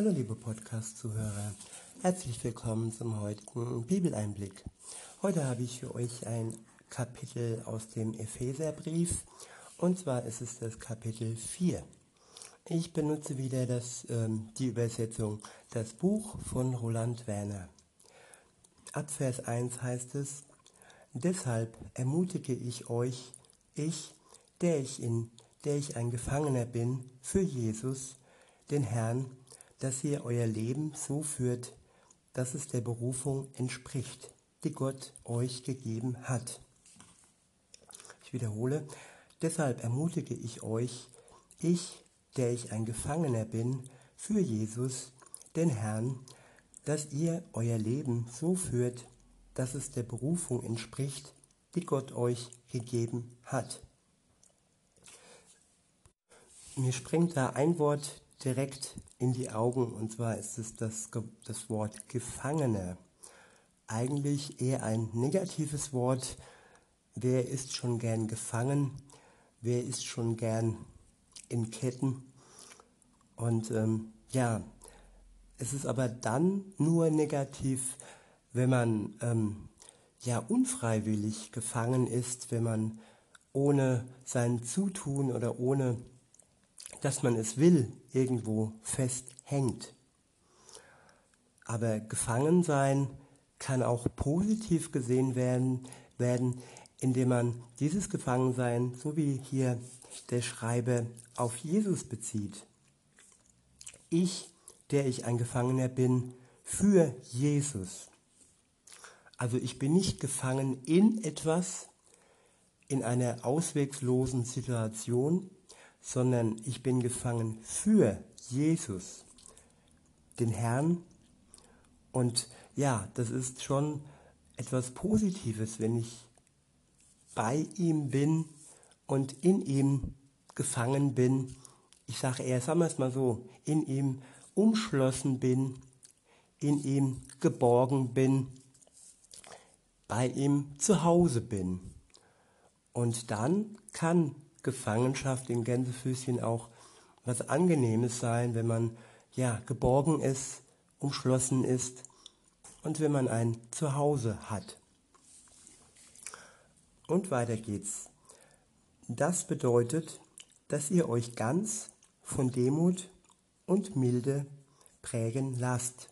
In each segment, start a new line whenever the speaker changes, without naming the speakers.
Hallo liebe Podcast-Zuhörer, herzlich willkommen zum heutigen Bibeleinblick. Heute habe ich für euch ein Kapitel aus dem Epheserbrief und zwar ist es das Kapitel 4. Ich benutze wieder das, ähm, die Übersetzung Das Buch von Roland Werner. Ab Vers 1 heißt es, Deshalb ermutige ich euch, ich, der ich, in, der ich ein Gefangener bin, für Jesus, den Herrn, dass ihr euer Leben so führt, dass es der Berufung entspricht, die Gott euch gegeben hat. Ich wiederhole, deshalb ermutige ich euch, ich, der ich ein Gefangener bin, für Jesus, den Herrn, dass ihr euer Leben so führt, dass es der Berufung entspricht, die Gott euch gegeben hat. Mir springt da ein Wort direkt in die Augen und zwar ist es das, das Wort Gefangene. Eigentlich eher ein negatives Wort. Wer ist schon gern gefangen? Wer ist schon gern in Ketten? Und ähm, ja, es ist aber dann nur negativ, wenn man ähm, ja unfreiwillig gefangen ist, wenn man ohne sein Zutun oder ohne dass man es will, irgendwo festhängt. Aber gefangen sein kann auch positiv gesehen werden, werden, indem man dieses Gefangensein, so wie hier der Schreiber, auf Jesus bezieht. Ich, der ich ein Gefangener bin, für Jesus. Also ich bin nicht gefangen in etwas, in einer ausweglosen Situation, sondern ich bin gefangen für Jesus, den Herrn. Und ja, das ist schon etwas Positives, wenn ich bei ihm bin und in ihm gefangen bin. Ich sage eher, sagen wir es mal so, in ihm umschlossen bin, in ihm geborgen bin, bei ihm zu Hause bin. Und dann kann Gefangenschaft in Gänsefüßchen auch was Angenehmes sein, wenn man ja geborgen ist, umschlossen ist und wenn man ein Zuhause hat. Und weiter geht's. Das bedeutet, dass ihr euch ganz von Demut und Milde prägen lasst,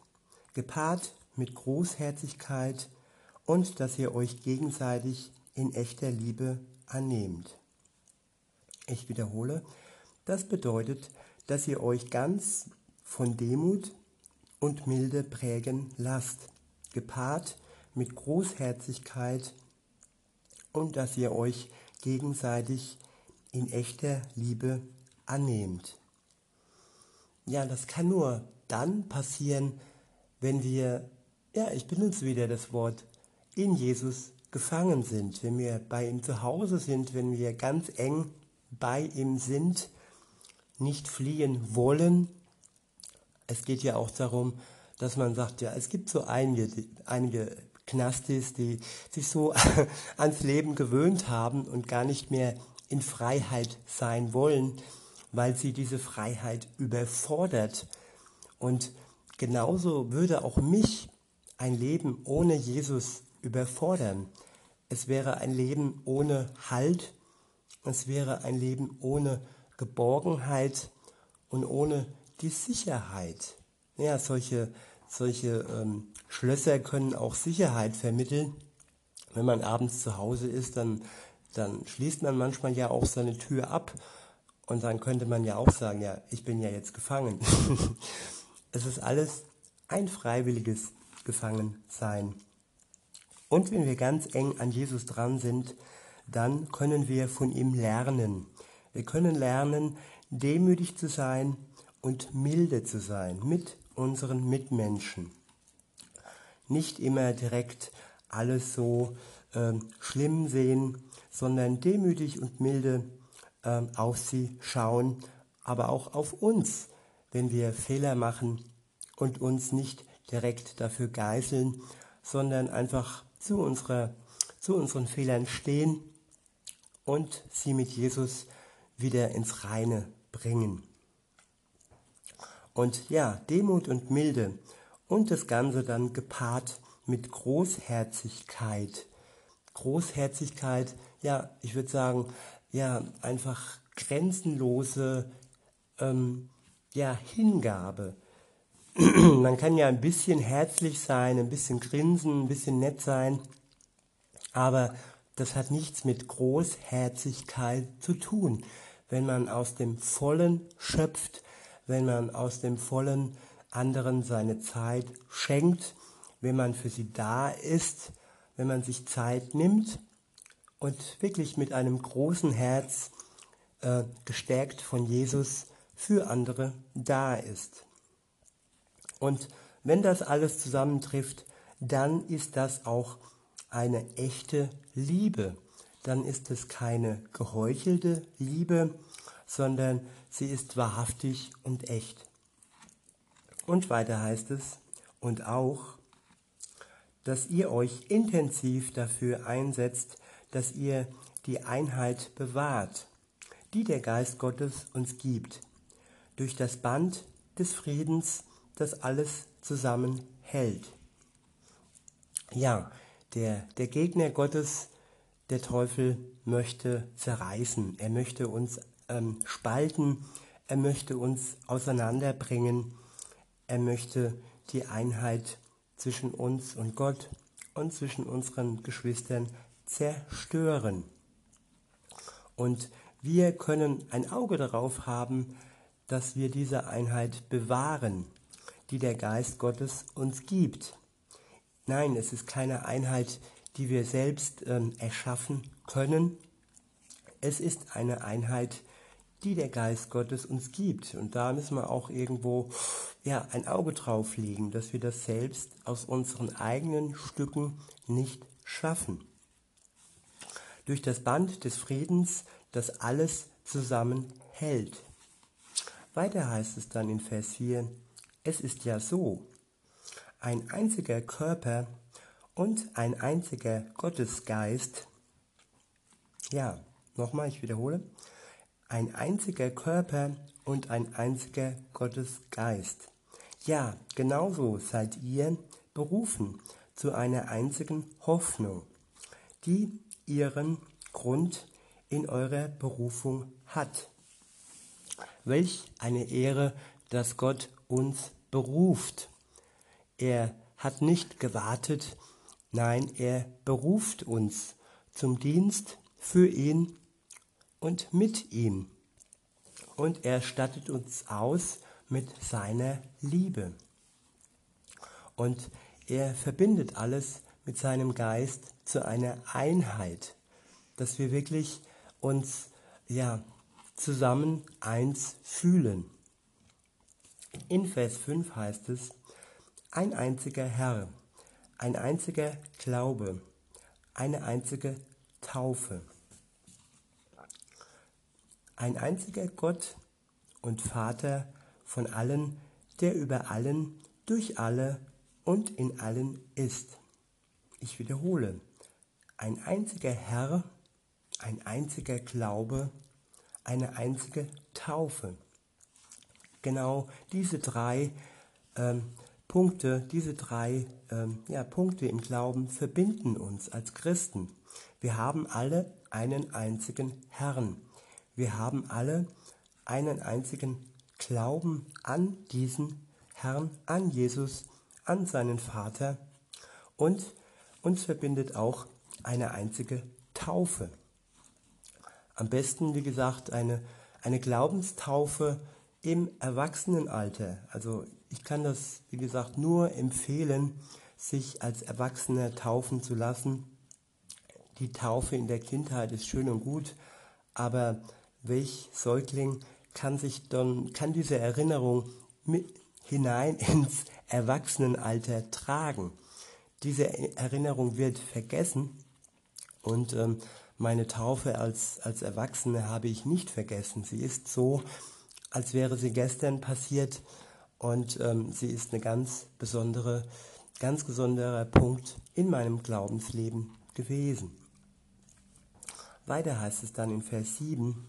gepaart mit Großherzigkeit und dass ihr euch gegenseitig in echter Liebe annehmt. Ich wiederhole, das bedeutet, dass ihr euch ganz von Demut und Milde prägen lasst, gepaart mit Großherzigkeit und dass ihr euch gegenseitig in echter Liebe annehmt. Ja, das kann nur dann passieren, wenn wir, ja, ich benutze wieder das Wort, in Jesus gefangen sind, wenn wir bei ihm zu Hause sind, wenn wir ganz eng bei ihm sind, nicht fliehen wollen. Es geht ja auch darum, dass man sagt, ja, es gibt so einige, einige Knastis, die sich so ans Leben gewöhnt haben und gar nicht mehr in Freiheit sein wollen, weil sie diese Freiheit überfordert. Und genauso würde auch mich ein Leben ohne Jesus überfordern. Es wäre ein Leben ohne Halt es wäre ein Leben ohne Geborgenheit und ohne die Sicherheit. Ja, solche, solche ähm, Schlösser können auch Sicherheit vermitteln. Wenn man abends zu Hause ist, dann, dann schließt man manchmal ja auch seine Tür ab und dann könnte man ja auch sagen, ja, ich bin ja jetzt gefangen. es ist alles ein freiwilliges Gefangensein. Und wenn wir ganz eng an Jesus dran sind, dann können wir von ihm lernen. Wir können lernen, demütig zu sein und milde zu sein mit unseren Mitmenschen. Nicht immer direkt alles so äh, schlimm sehen, sondern demütig und milde äh, auf sie schauen, aber auch auf uns, wenn wir Fehler machen und uns nicht direkt dafür geißeln, sondern einfach zu, unserer, zu unseren Fehlern stehen und sie mit Jesus wieder ins Reine bringen. Und ja, Demut und Milde und das Ganze dann gepaart mit Großherzigkeit. Großherzigkeit, ja, ich würde sagen, ja, einfach grenzenlose ähm, ja, Hingabe. Man kann ja ein bisschen herzlich sein, ein bisschen grinsen, ein bisschen nett sein, aber das hat nichts mit Großherzigkeit zu tun. Wenn man aus dem Vollen schöpft, wenn man aus dem Vollen anderen seine Zeit schenkt, wenn man für sie da ist, wenn man sich Zeit nimmt und wirklich mit einem großen Herz äh, gestärkt von Jesus für andere da ist. Und wenn das alles zusammentrifft, dann ist das auch eine echte Liebe. Dann ist es keine geheuchelte Liebe, sondern sie ist wahrhaftig und echt. Und weiter heißt es, und auch, dass ihr euch intensiv dafür einsetzt, dass ihr die Einheit bewahrt, die der Geist Gottes uns gibt, durch das Band des Friedens, das alles zusammenhält. Ja, der, der Gegner Gottes, der Teufel, möchte zerreißen, er möchte uns ähm, spalten, er möchte uns auseinanderbringen, er möchte die Einheit zwischen uns und Gott und zwischen unseren Geschwistern zerstören. Und wir können ein Auge darauf haben, dass wir diese Einheit bewahren, die der Geist Gottes uns gibt. Nein, es ist keine Einheit, die wir selbst ähm, erschaffen können. Es ist eine Einheit, die der Geist Gottes uns gibt. Und da müssen wir auch irgendwo ja, ein Auge drauf legen, dass wir das selbst aus unseren eigenen Stücken nicht schaffen. Durch das Band des Friedens, das alles zusammenhält. Weiter heißt es dann in Vers 4, es ist ja so, ein einziger Körper und ein einziger Gottesgeist, ja, nochmal, ich wiederhole, ein einziger Körper und ein einziger Gottesgeist. Ja, genauso seid ihr berufen zu einer einzigen Hoffnung, die ihren Grund in eurer Berufung hat. Welch eine Ehre, dass Gott uns beruft. Er hat nicht gewartet, nein, er beruft uns zum Dienst für ihn und mit ihm. Und er stattet uns aus mit seiner Liebe. Und er verbindet alles mit seinem Geist zu einer Einheit, dass wir wirklich uns ja zusammen eins fühlen. In Vers 5 heißt es, ein einziger Herr, ein einziger Glaube, eine einzige Taufe. Ein einziger Gott und Vater von allen, der über allen, durch alle und in allen ist. Ich wiederhole, ein einziger Herr, ein einziger Glaube, eine einzige Taufe. Genau diese drei ähm, Punkte, diese drei ähm, ja, Punkte im Glauben verbinden uns als Christen. Wir haben alle einen einzigen Herrn. Wir haben alle einen einzigen Glauben an diesen Herrn, an Jesus, an seinen Vater und uns verbindet auch eine einzige Taufe. Am besten, wie gesagt, eine, eine Glaubenstaufe im Erwachsenenalter. Also ich kann das, wie gesagt, nur empfehlen, sich als Erwachsener taufen zu lassen. Die Taufe in der Kindheit ist schön und gut, aber welch Säugling kann sich dann, kann diese Erinnerung mit hinein ins Erwachsenenalter tragen. Diese Erinnerung wird vergessen und ähm, meine Taufe als, als Erwachsene habe ich nicht vergessen. Sie ist so, als wäre sie gestern passiert und ähm, sie ist eine ganz besondere, ganz besonderer Punkt in meinem Glaubensleben gewesen. Weiter heißt es dann in Vers 7,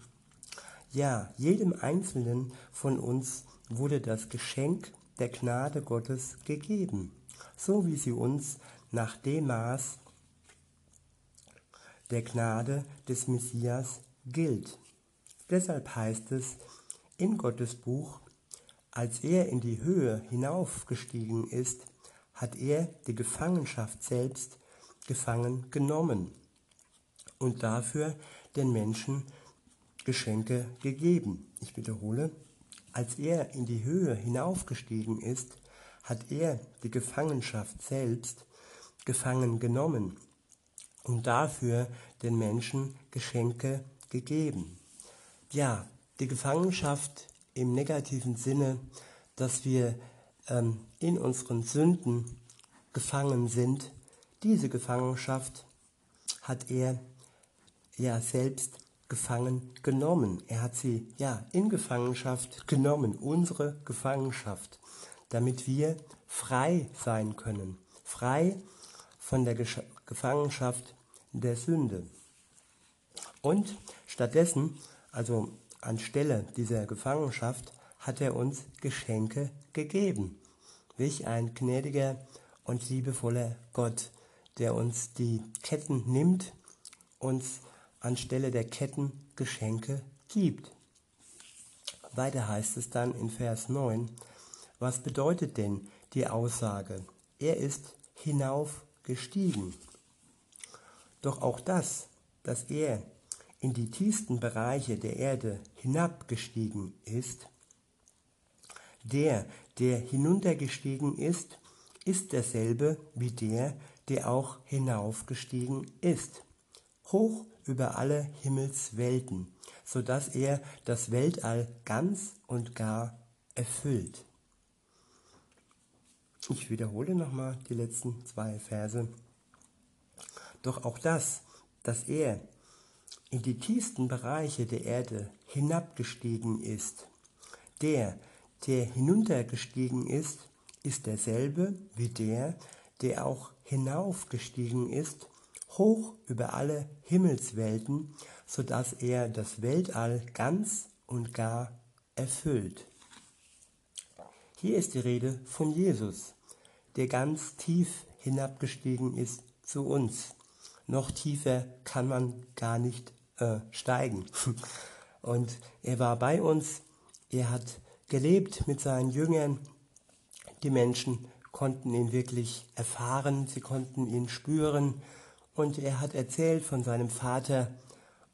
ja, jedem Einzelnen von uns wurde das Geschenk der Gnade Gottes gegeben, so wie sie uns nach dem Maß der Gnade des Messias gilt. Deshalb heißt es in Gottes Buch, als er in die Höhe hinaufgestiegen ist, hat er die Gefangenschaft selbst gefangen genommen und dafür den Menschen Geschenke gegeben. Ich wiederhole, als er in die Höhe hinaufgestiegen ist, hat er die Gefangenschaft selbst gefangen genommen und dafür den Menschen Geschenke gegeben. Ja, die Gefangenschaft im negativen Sinne, dass wir ähm, in unseren Sünden gefangen sind, diese Gefangenschaft hat er ja selbst gefangen genommen. Er hat sie ja in Gefangenschaft genommen, unsere Gefangenschaft, damit wir frei sein können, frei von der Gefangenschaft der Sünde. Und stattdessen, also anstelle dieser Gefangenschaft, hat er uns Geschenke gegeben. Welch ein gnädiger und liebevoller Gott, der uns die Ketten nimmt, uns anstelle der Ketten Geschenke gibt. Weiter heißt es dann in Vers 9, was bedeutet denn die Aussage, er ist hinaufgestiegen? Doch auch das, dass er in die tiefsten Bereiche der Erde hinabgestiegen ist, der, der hinuntergestiegen ist, ist derselbe wie der, der auch hinaufgestiegen ist, hoch über alle Himmelswelten, so dass er das Weltall ganz und gar erfüllt. Ich wiederhole nochmal die letzten zwei Verse. Doch auch das, dass er in die tiefsten Bereiche der Erde hinabgestiegen ist, der, der hinuntergestiegen ist, ist derselbe wie der, der auch hinaufgestiegen ist, hoch über alle Himmelswelten, so dass er das Weltall ganz und gar erfüllt. Hier ist die Rede von Jesus, der ganz tief hinabgestiegen ist zu uns. Noch tiefer kann man gar nicht äh, steigen. Und er war bei uns, er hat gelebt mit seinen Jüngern, die Menschen konnten ihn wirklich erfahren, sie konnten ihn spüren und er hat erzählt von seinem Vater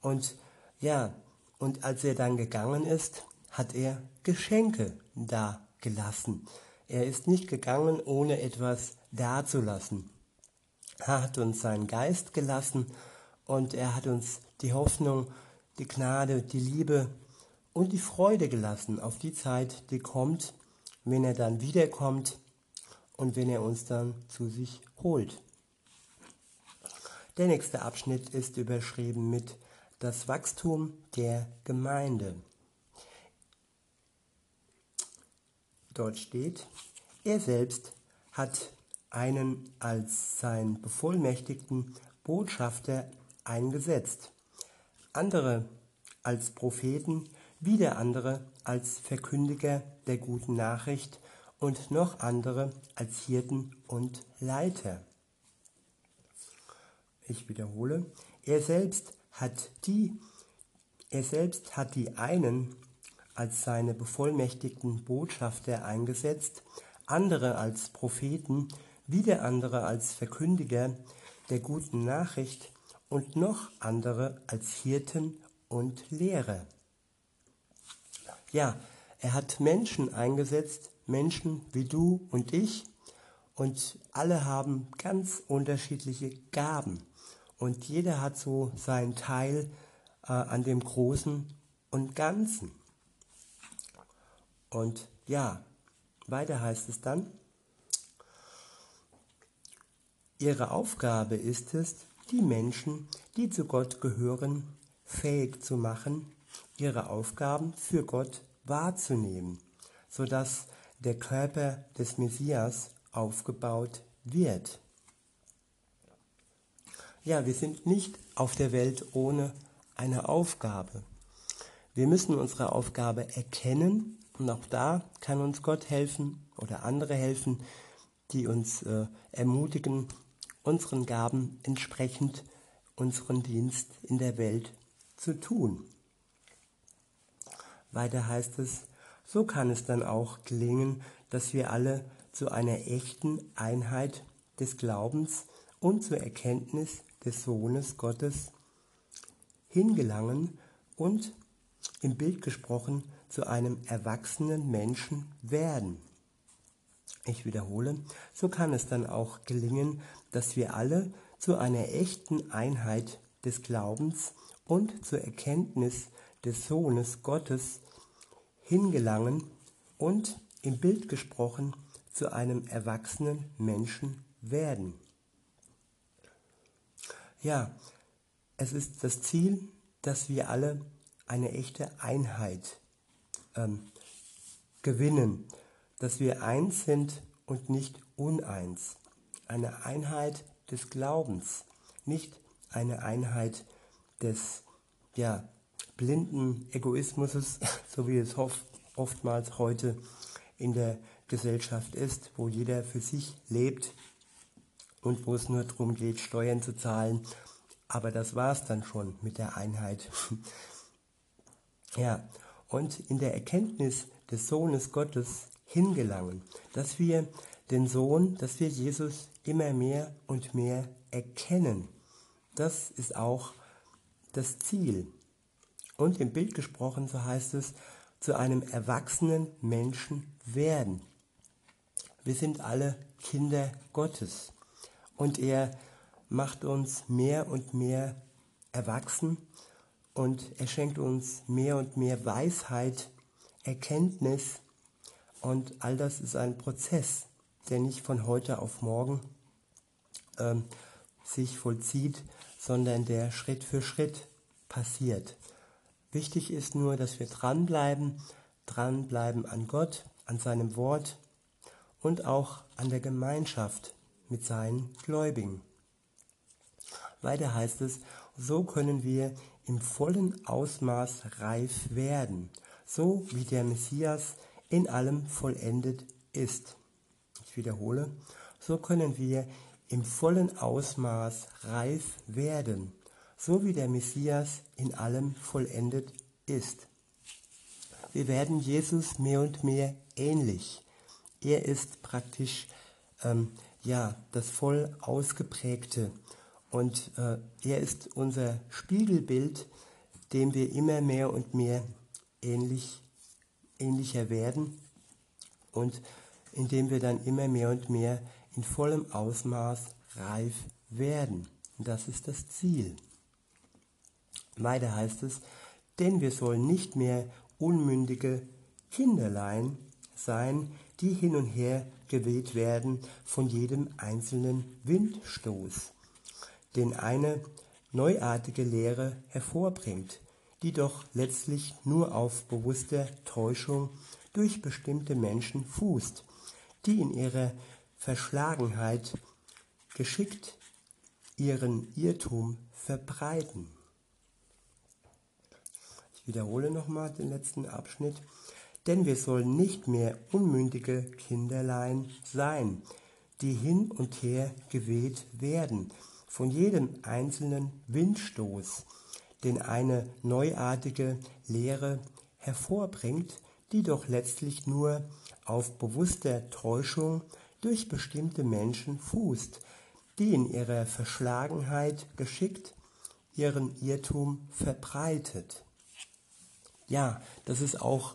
und ja, und als er dann gegangen ist, hat er Geschenke da gelassen. Er ist nicht gegangen, ohne etwas dazulassen. Er hat uns seinen Geist gelassen und er hat uns die Hoffnung, die Gnade, die Liebe und die Freude gelassen auf die Zeit, die kommt, wenn er dann wiederkommt und wenn er uns dann zu sich holt. Der nächste Abschnitt ist überschrieben mit das Wachstum der Gemeinde. Dort steht, er selbst hat einen als sein bevollmächtigten Botschafter eingesetzt, andere als Propheten, wieder andere als Verkündiger der guten Nachricht und noch andere als Hirten und Leiter. Ich wiederhole, er selbst hat die, er selbst hat die einen als seine bevollmächtigten Botschafter eingesetzt, andere als Propheten, wieder andere als Verkündiger der guten Nachricht und noch andere als Hirten und Lehrer. Ja, er hat Menschen eingesetzt, Menschen wie du und ich, und alle haben ganz unterschiedliche Gaben. Und jeder hat so seinen Teil äh, an dem Großen und Ganzen. Und ja, weiter heißt es dann, ihre Aufgabe ist es, die Menschen, die zu Gott gehören, fähig zu machen, ihre Aufgaben für Gott wahrzunehmen, sodass der Körper des Messias aufgebaut wird. Ja, wir sind nicht auf der Welt ohne eine Aufgabe. Wir müssen unsere Aufgabe erkennen Und auch da kann uns Gott helfen oder andere helfen, die uns äh, ermutigen, unseren Gaben entsprechend unseren Dienst in der Welt zu tun. Weiter heißt es, so kann es dann auch gelingen, dass wir alle zu einer echten Einheit des Glaubens und zur Erkenntnis des Sohnes Gottes hingelangen und im Bild gesprochen zu einem erwachsenen Menschen werden. Ich wiederhole, so kann es dann auch gelingen, dass wir alle zu einer echten Einheit des Glaubens und zur Erkenntnis des Sohnes Gottes hingelangen und im Bild gesprochen zu einem erwachsenen Menschen werden. Ja, es ist das Ziel, dass wir alle eine echte Einheit ähm, gewinnen, dass wir eins sind und nicht uneins. Eine Einheit des Glaubens, nicht eine Einheit des ja, blinden Egoismus, so wie es oftmals heute in der Gesellschaft ist, wo jeder für sich lebt und wo es nur darum geht, Steuern zu zahlen. Aber das war es dann schon mit der Einheit. ja, und in der Erkenntnis des Sohnes Gottes hingelangen, dass wir den Sohn, dass wir Jesus immer mehr und mehr erkennen. Das ist auch das Ziel. Und im Bild gesprochen, so heißt es, zu einem erwachsenen Menschen werden. Wir sind alle Kinder Gottes. Und er macht uns mehr und mehr erwachsen und er schenkt uns mehr und mehr Weisheit, Erkenntnis und all das ist ein Prozess, der nicht von heute auf morgen ähm, sich vollzieht, sondern der Schritt für Schritt passiert. Wichtig ist nur, dass wir dranbleiben, dranbleiben an Gott, an seinem Wort und auch an der Gemeinschaft mit seinen Gläubigen. Weiter heißt es, so können wir im vollen Ausmaß reif werden, so wie der Messias in allem vollendet ist. Ich wiederhole, so können wir im vollen Ausmaß reif werden, so wie der Messias in allem vollendet ist. Wir werden Jesus mehr und mehr ähnlich. Er ist praktisch ähm, ja das voll ausgeprägte und äh, er ist unser Spiegelbild, dem wir immer mehr und mehr ähnlich, ähnlicher werden und in dem wir dann immer mehr und mehr in vollem Ausmaß reif werden. Das ist das Ziel. Weiter heißt es, denn wir sollen nicht mehr unmündige Kinderlein sein, die hin und her geweht werden von jedem einzelnen Windstoß, den eine neuartige Lehre hervorbringt, die doch letztlich nur auf bewusster Täuschung durch bestimmte Menschen fußt, die in ihrer Verschlagenheit geschickt ihren Irrtum verbreiten. Ich wiederhole nochmal den letzten Abschnitt. Denn wir sollen nicht mehr unmündige Kinderlein sein, die hin und her geweht werden von jedem einzelnen Windstoß, den eine neuartige Lehre hervorbringt, die doch letztlich nur auf bewusster Täuschung durch bestimmte Menschen fußt, die in ihrer Verschlagenheit geschickt ihren Irrtum verbreitet. Ja, das ist auch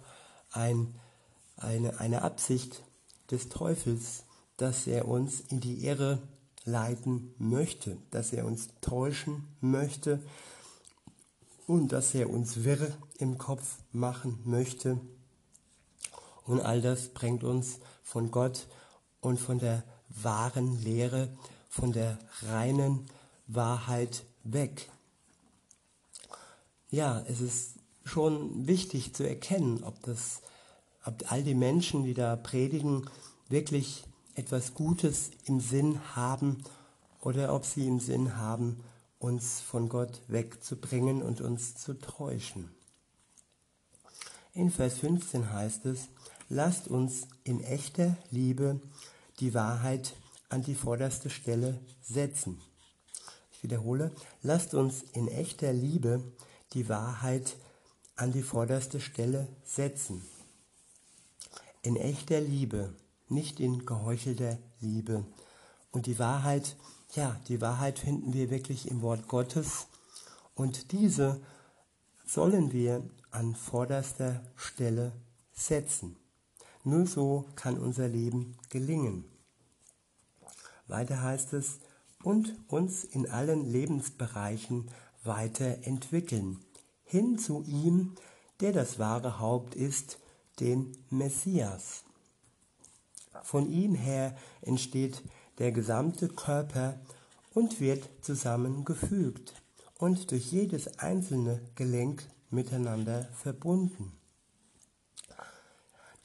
ein, eine, eine Absicht des Teufels, dass er uns in die Irre leiten möchte, dass er uns täuschen möchte und dass er uns wirr im Kopf machen möchte. Und all das bringt uns von Gott und von der wahren Lehre, von der reinen Wahrheit weg. Ja, es ist schon wichtig zu erkennen, ob das, ob all die Menschen, die da predigen, wirklich etwas Gutes im Sinn haben oder ob sie im Sinn haben, uns von Gott wegzubringen und uns zu täuschen. In Vers 15 heißt es, lasst uns in echter Liebe die Wahrheit an die vorderste Stelle setzen. Ich wiederhole, lasst uns in echter Liebe die Wahrheit an die vorderste Stelle setzen. In echter Liebe, nicht in geheuchelter Liebe. Und die Wahrheit, ja, die Wahrheit finden wir wirklich im Wort Gottes. Und diese sollen wir an vorderster Stelle setzen. Nur so kann unser Leben gelingen. Weiter heißt es, und uns in allen Lebensbereichen weiterentwickeln, hin zu ihm, der das wahre Haupt ist, dem Messias. Von ihm her entsteht der gesamte Körper und wird zusammengefügt und durch jedes einzelne Gelenk miteinander verbunden,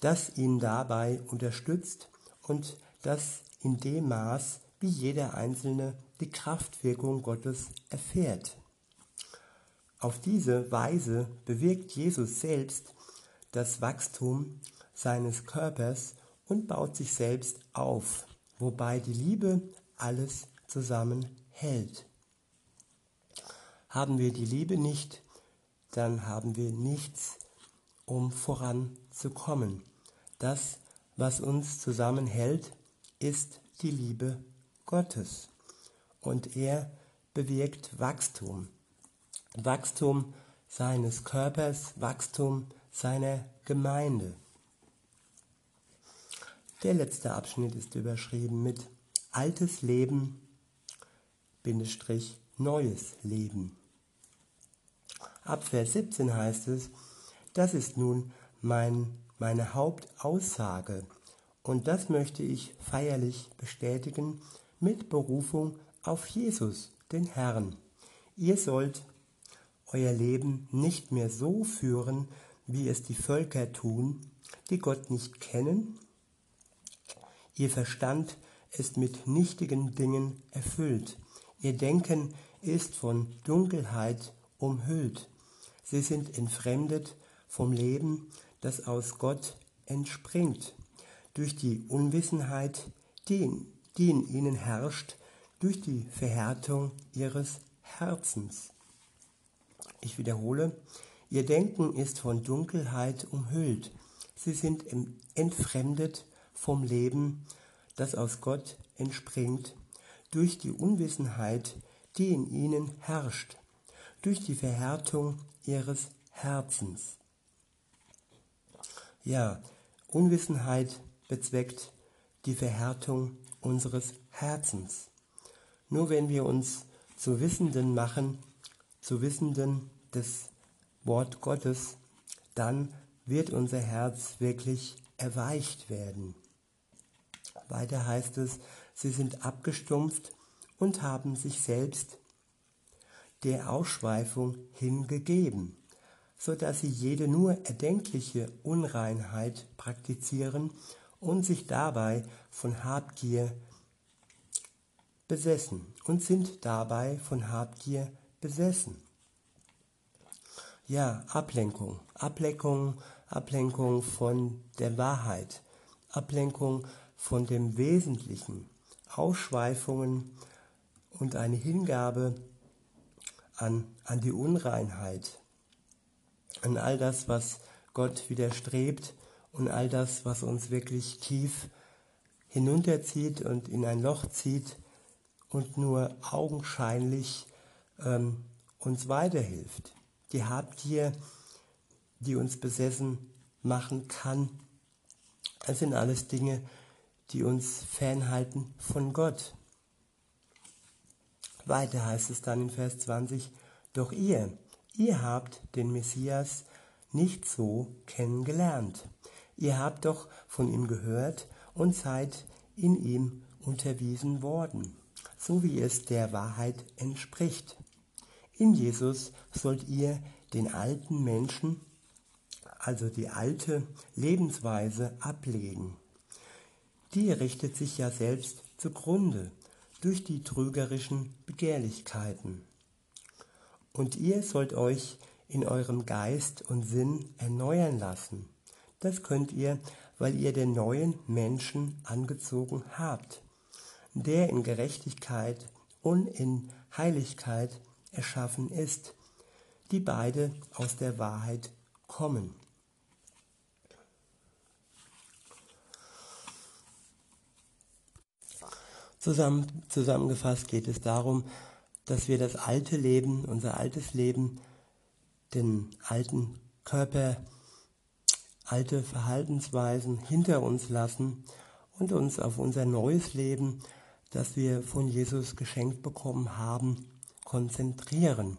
das ihn dabei unterstützt und das in dem Maß, wie jeder Einzelne die Kraftwirkung Gottes erfährt. Auf diese Weise bewirkt Jesus selbst das Wachstum seines Körpers und baut sich selbst auf, wobei die Liebe alles zusammenhält. Haben wir die Liebe nicht, dann haben wir nichts, um voranzukommen. Das, was uns zusammenhält, ist die Liebe Gottes. Und er bewirkt Wachstum. Wachstum seines Körpers, Wachstum seiner Gemeinde. Der letzte Abschnitt ist überschrieben mit altes Leben, Bindestrich, neues Leben. Ab Vers 17 heißt es, das ist nun mein, meine Hauptaussage und das möchte ich feierlich bestätigen mit Berufung auf Jesus, den Herrn. Ihr sollt euer Leben nicht mehr so führen, wie es die Völker tun, die Gott nicht kennen. Ihr Verstand ist mit nichtigen Dingen erfüllt. Ihr Denken ist von Dunkelheit umhüllt. Sie sind entfremdet vom Leben, das aus Gott entspringt, durch die Unwissenheit, die, die in ihnen herrscht, durch die Verhärtung ihres Herzens. Ich wiederhole, ihr Denken ist von Dunkelheit umhüllt. Sie sind entfremdet vom Leben, das aus Gott entspringt, durch die Unwissenheit, die in ihnen herrscht, durch die Verhärtung ihres Herzens. Ja, Unwissenheit bezweckt die Verhärtung unseres Herzens. Nur wenn wir uns zu Wissenden machen, zu Wissenden des Wort Gottes, dann wird unser Herz wirklich erweicht werden. Weiter heißt es, sie sind abgestumpft und haben sich selbst der Ausschweifung hingegeben, so dass sie jede nur erdenkliche Unreinheit praktizieren und sich dabei von Habgier besessen und sind dabei von Habgier besessen. Ja, Ablenkung, Ablenkung, Ablenkung von der Wahrheit, Ablenkung von dem Wesentlichen, Ausschweifungen und eine Hingabe an, an die Unreinheit, an all das, was Gott widerstrebt und all das, was uns wirklich tief hinunterzieht und in ein Loch zieht und nur augenscheinlich ähm, uns weiterhilft. Die Habgier, die uns besessen machen kann, das sind alles Dinge, die uns fernhalten von Gott. Weiter heißt es dann in Vers 20, doch ihr, ihr habt den Messias nicht so kennengelernt. Ihr habt doch von ihm gehört und seid in ihm unterwiesen worden, so wie es der Wahrheit entspricht. In Jesus sollt ihr den alten Menschen, also die alte Lebensweise, ablegen. Die richtet sich ja selbst zugrunde durch die trügerischen Begehrlichkeiten. Und ihr sollt euch in eurem Geist und Sinn erneuern lassen. Das könnt ihr, weil ihr den neuen Menschen angezogen habt, der in Gerechtigkeit und in Heiligkeit erschaffen ist, die beide aus der Wahrheit kommen. Zusammen, zusammengefasst geht es darum, dass wir das alte Leben, unser altes Leben, den alten Körper, alte Verhaltensweisen hinter uns lassen und uns auf unser neues Leben, das wir von Jesus geschenkt bekommen haben, konzentrieren.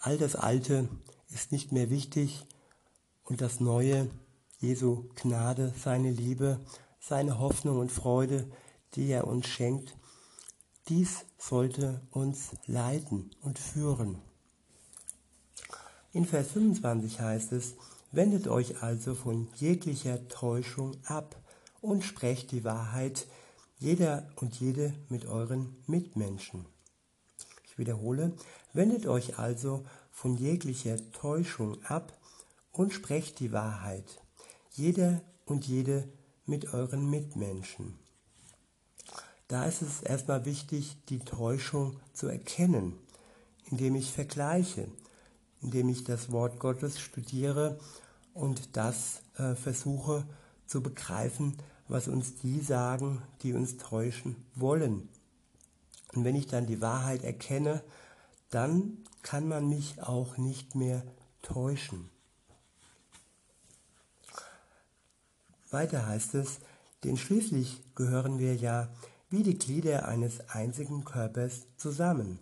All das Alte ist nicht mehr wichtig und das Neue, Jesu Gnade, seine Liebe, seine Hoffnung und Freude, die er uns schenkt, dies sollte uns leiten und führen. In Vers 25 heißt es, wendet euch also von jeglicher Täuschung ab und sprecht die Wahrheit, jeder und jede mit euren Mitmenschen. Ich wiederhole, wendet euch also von jeglicher Täuschung ab und sprecht die Wahrheit, jeder und jede mit euren Mitmenschen. Da ist es erstmal wichtig, die Täuschung zu erkennen, indem ich vergleiche, indem ich das Wort Gottes studiere und das äh, versuche zu begreifen, was uns die sagen, die uns täuschen wollen. Und wenn ich dann die Wahrheit erkenne, dann kann man mich auch nicht mehr täuschen. Weiter heißt es, denn schließlich gehören wir ja wie die Glieder eines einzigen Körpers zusammen.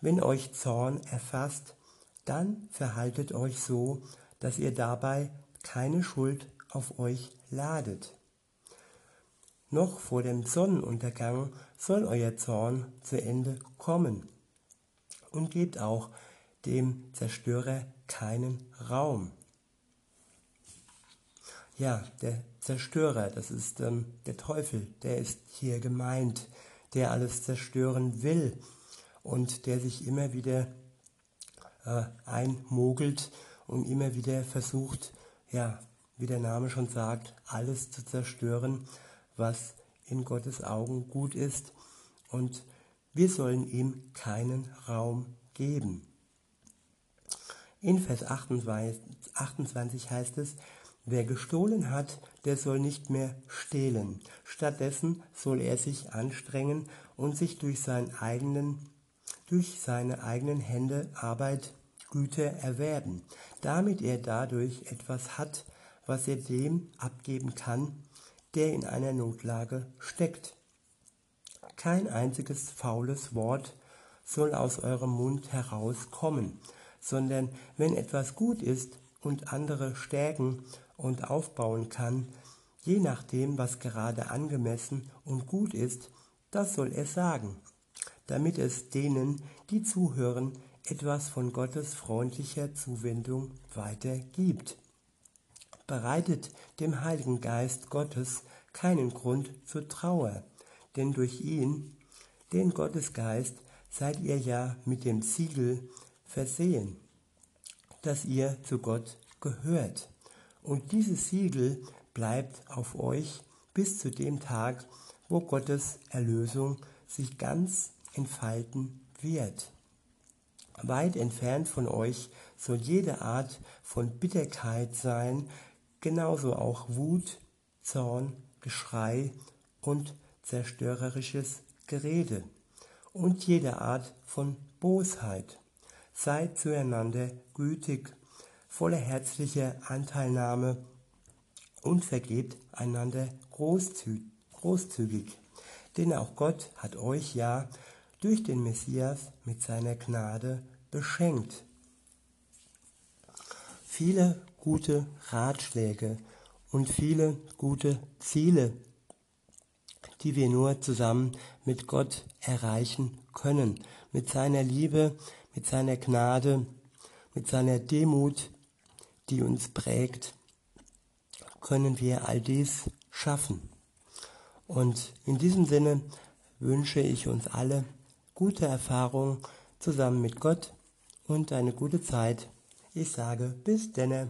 Wenn euch Zorn erfasst, dann verhaltet euch so, dass ihr dabei keine Schuld auf euch ladet. Noch vor dem Sonnenuntergang soll euer Zorn zu Ende kommen und gebt auch dem Zerstörer keinen Raum. Ja, der Zerstörer, das ist ähm, der Teufel, der ist hier gemeint, der alles zerstören will und der sich immer wieder äh, einmogelt und immer wieder versucht, ja, wie der Name schon sagt, alles zu zerstören, was in Gottes Augen gut ist. Und wir sollen ihm keinen Raum geben. In Vers 28, 28 heißt es, Wer gestohlen hat, der soll nicht mehr stehlen. Stattdessen soll er sich anstrengen und sich durch, seinen eigenen, durch seine eigenen Hände Arbeit Güter erwerben, damit er dadurch etwas hat, was er dem abgeben kann, der in einer Notlage steckt. Kein einziges faules Wort soll aus eurem Mund herauskommen, sondern wenn etwas gut ist und andere stärken und aufbauen kann, je nachdem, was gerade angemessen und gut ist, das soll er sagen, damit es denen, die zuhören, etwas von Gottes freundlicher Zuwendung weitergibt. Bereitet dem Heiligen Geist Gottes keinen Grund zur Trauer, denn durch ihn, den Gottesgeist, seid ihr ja mit dem Siegel versehen, dass ihr zu Gott gehört. Und dieses Siegel bleibt auf euch bis zu dem Tag, wo Gottes Erlösung sich ganz entfalten wird. Weit entfernt von euch soll jede Art von Bitterkeit sein, genauso auch Wut, Zorn, Geschrei und zerstörerisches Gerede und jede Art von Bosheit. Seid zueinander gütig voller herzlicher Anteilnahme und vergebt einander großzügig. Denn auch Gott hat euch ja durch den Messias mit seiner Gnade beschenkt. Viele gute Ratschläge und viele gute Ziele, die wir nur zusammen mit Gott erreichen können, mit seiner Liebe, mit seiner Gnade, mit seiner Demut, die uns prägt, können wir all dies schaffen. Und in diesem Sinne wünsche ich uns alle gute Erfahrungen zusammen mit Gott und eine gute Zeit. Ich sage bis denne.